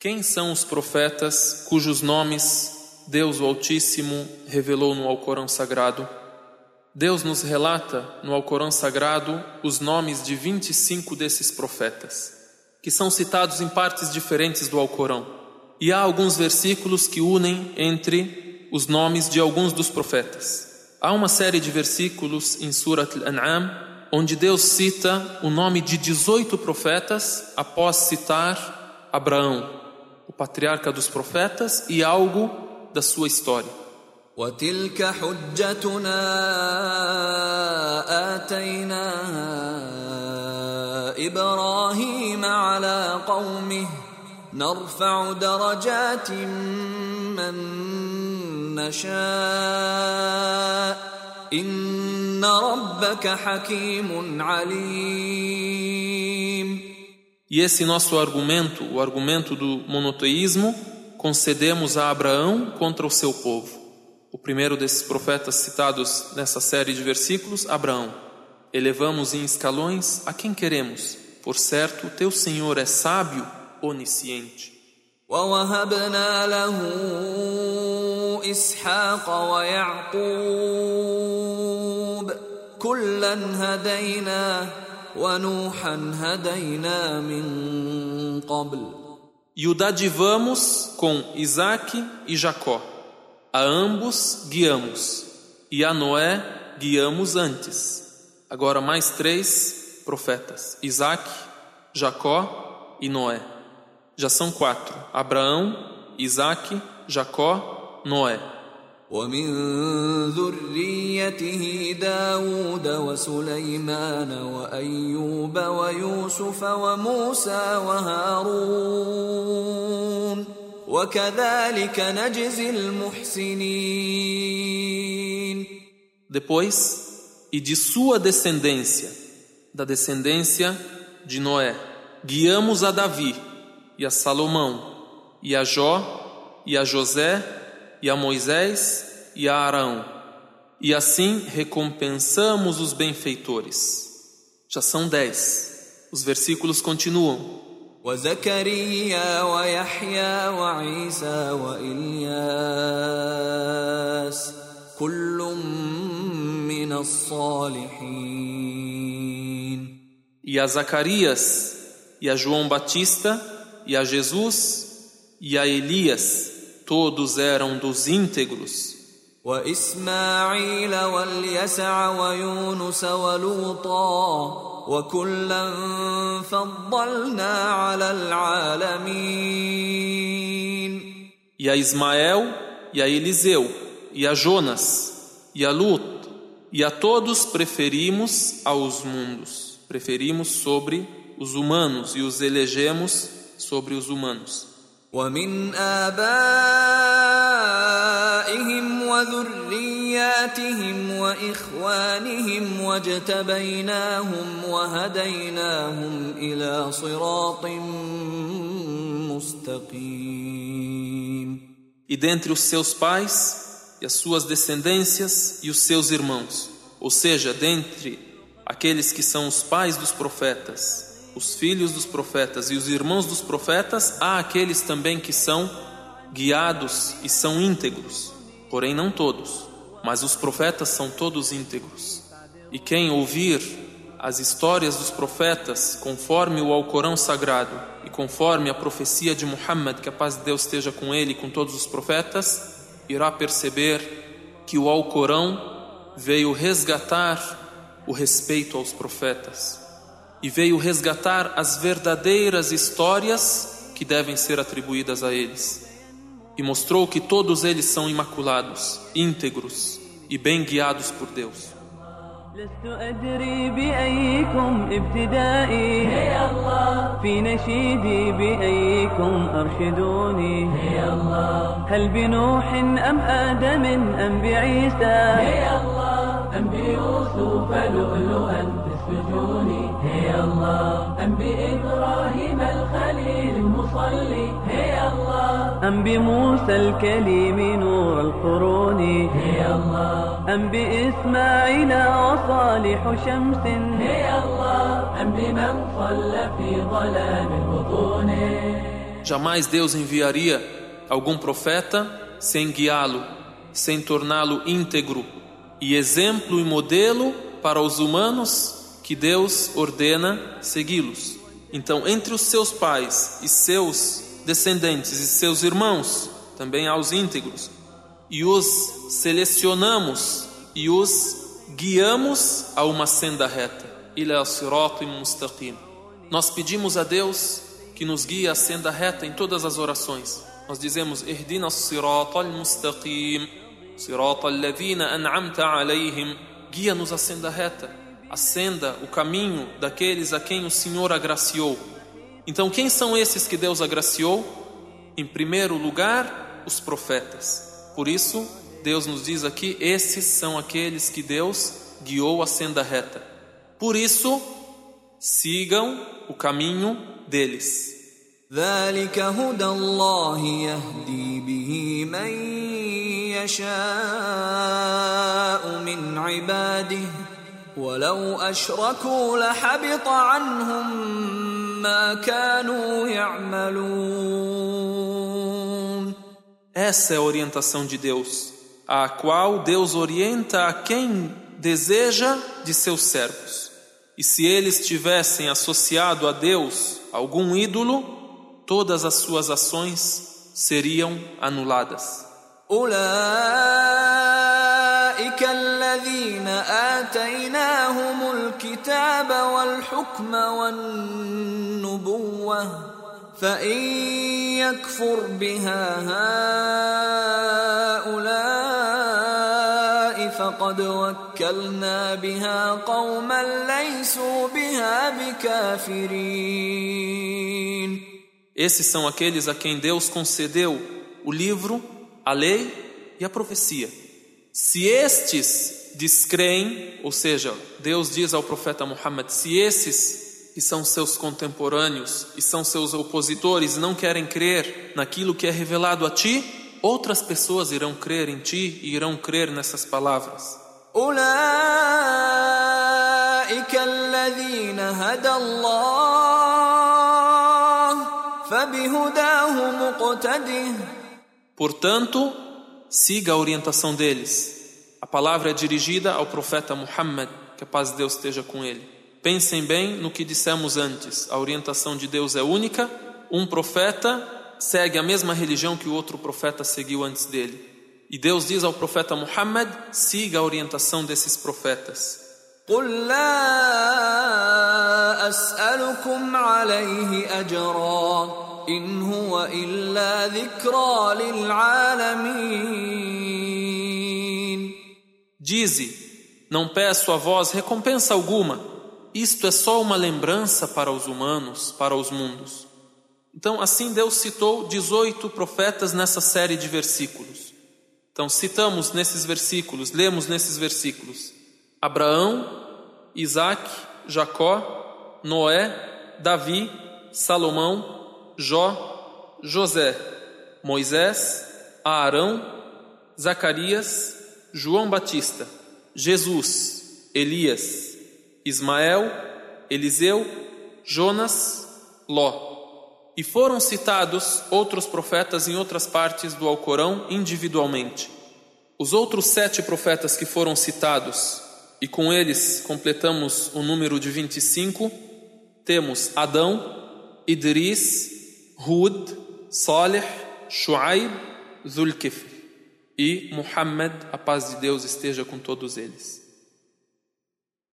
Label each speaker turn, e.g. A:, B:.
A: Quem são os profetas cujos nomes Deus o Altíssimo revelou no Alcorão Sagrado? Deus nos relata no Alcorão Sagrado os nomes de 25 desses profetas, que são citados em partes diferentes do Alcorão. E há alguns versículos que unem entre os nomes de alguns dos profetas. Há uma série de versículos em Surat Al-An'am onde Deus cita o nome de 18 profetas após citar Abraão, o patriarca dos profetas e algo da sua história.
B: وتلك حجتنا آتيناها إبراهيم على قومه نرفع درجات من نشاء إن ربك حكيم عليم
A: E esse nosso argumento, o argumento do monoteísmo, concedemos a Abraão contra o seu povo. O primeiro desses profetas citados nessa série de versículos, Abraão. Elevamos em escalões a quem queremos. Por certo, teu Senhor é sábio, onisciente.
B: ووهبنا له إسحاق ويعقوب كلا هديناه ونوحا هدينا من قبل
A: e o dadivamos com Isaac e Jacó. A ambos guiamos, e a Noé guiamos antes. Agora mais três profetas: Isaac, Jacó e Noé. Já são quatro: Abraão, Isaac, Jacó, Noé.
B: ومن ذريته داود وسليمان وأيوب ويوسف وموسى وهارون وكذلك نجزي المحسنين
A: Depois, e de sua descendência, da descendência de Noé, guiamos a Davi, e a Salomão, e a Jó, e a José, e a Moisés, e a Arão. E assim recompensamos os benfeitores. Já são dez. Os versículos continuam.
B: وزكريا ويحيى وعيسى وإلياس كل من الصالحين
A: E a Zacarias, e a João Batista, e a Jesus, e a Elias, Todos eram dos íntegros. e a Ismael, e a Eliseu, e a Jonas, e a Lut, e a todos preferimos aos mundos, preferimos sobre os humanos e os elegemos sobre os humanos.
B: ومن آبائهم وذرياتهم وإخوانهم واجتبيناهم وهديناهم إلى صراط مستقيم
A: E dentre os seus pais, e as suas descendências, e os seus irmãos. Ou seja, dentre aqueles que são os pais dos profetas, os filhos dos profetas e os irmãos dos profetas, há aqueles também que são guiados e são íntegros, porém não todos, mas os profetas são todos íntegros. E quem ouvir as histórias dos profetas conforme o Alcorão sagrado e conforme a profecia de Muhammad, que a paz de Deus esteja com ele e com todos os profetas, irá perceber que o Alcorão veio resgatar o respeito aos profetas e veio resgatar as verdadeiras histórias que devem ser atribuídas a eles. E mostrou que todos eles são imaculados, íntegros e bem guiados por Deus.
C: لست أدري بأيكم ابتدائي يا الله في نشيدي بأيكم أرشدوني يا الله هل بنوح أم آدم أم بعيسى يا الله أم بيوسف لؤلؤا في السجون يا الله أم بإبراهيم الخليل المصلي يا الله أم بموسى الكليم نور القرون يا الله أم بإسماعيل وصالح شمس يا الله أم بمن صلى في ظلام البطون
A: Jamais Deus enviaria algum profeta sem guiá-lo, sem torná-lo íntegro e exemplo e modelo para os humanos que Deus ordena segui-los. Então, entre os seus pais e seus descendentes e seus irmãos, também há os íntegros, e os selecionamos e os guiamos a uma senda reta. Ila sirat mustaqim. Nós pedimos a Deus que nos guie a senda reta em todas as orações. Nós dizemos: Ihdina sirat al-mustaqim, sirat al-ladhina an'amta alayhim. Guia-nos a senda reta, a senda, o caminho daqueles a quem o Senhor agraciou. Então, quem são esses que Deus agraciou? Em primeiro lugar, os profetas. Por isso, Deus nos diz aqui: esses são aqueles que Deus guiou a senda reta. Por isso, sigam o caminho deles.
B: ذلك هدى الله يهدي به من يشاء من عباده ولو اشركوا لحبط عنهم ما كانوا يعملون
A: Essa é a orientação de Deus, a qual Deus orienta a quem deseja de seus servos. E se eles tivessem associado a Deus algum ídolo, todas as suas ações seriam anuladas.
B: أولئك الذين آتيناهم الكتاب والحكم والنبوة فإن يكفر بها هؤلاء فقد وكلنا بها قوما ليسوا بها بكافرين
A: Esses são aqueles a quem Deus concedeu o livro, a lei e a profecia. Se estes descreem, ou seja, Deus diz ao profeta Muhammad, se esses que são seus contemporâneos e são seus opositores não querem crer naquilo que é revelado a ti, outras pessoas irão crer em ti e irão crer nessas palavras.
B: أولئك الذين هدى الله فبهداه مقتده
A: Portanto, siga a orientação deles. A palavra é dirigida ao profeta Muhammad, que a paz de Deus esteja com ele. Pensem bem no que dissemos antes. A orientação de Deus é única. Um profeta segue a mesma religião que o outro profeta seguiu antes dele. E Deus diz ao profeta Muhammad: siga a orientação desses profetas.
B: قل لا أسألكم عليه أجرا إن هو إلا ذكرى للعالمين
A: Dize: Não peço a vós recompensa alguma. Isto é só uma lembrança para os humanos, para os mundos. Então, assim Deus citou 18 profetas nessa série de versículos. Então, citamos nesses versículos, lemos nesses versículos Abraão, Isaac, Jacó, Noé, Davi, Salomão, Jó, José, Moisés, Arão, Zacarias, João Batista, Jesus, Elias, Ismael, Eliseu, Jonas, Ló. E foram citados outros profetas em outras partes do Alcorão individualmente. Os outros sete profetas que foram citados, e com eles completamos o número de 25, temos Adão, Idris, Hud, Saleh, Shuaib, Zulkifl e Muhammad, a paz de Deus esteja com todos eles.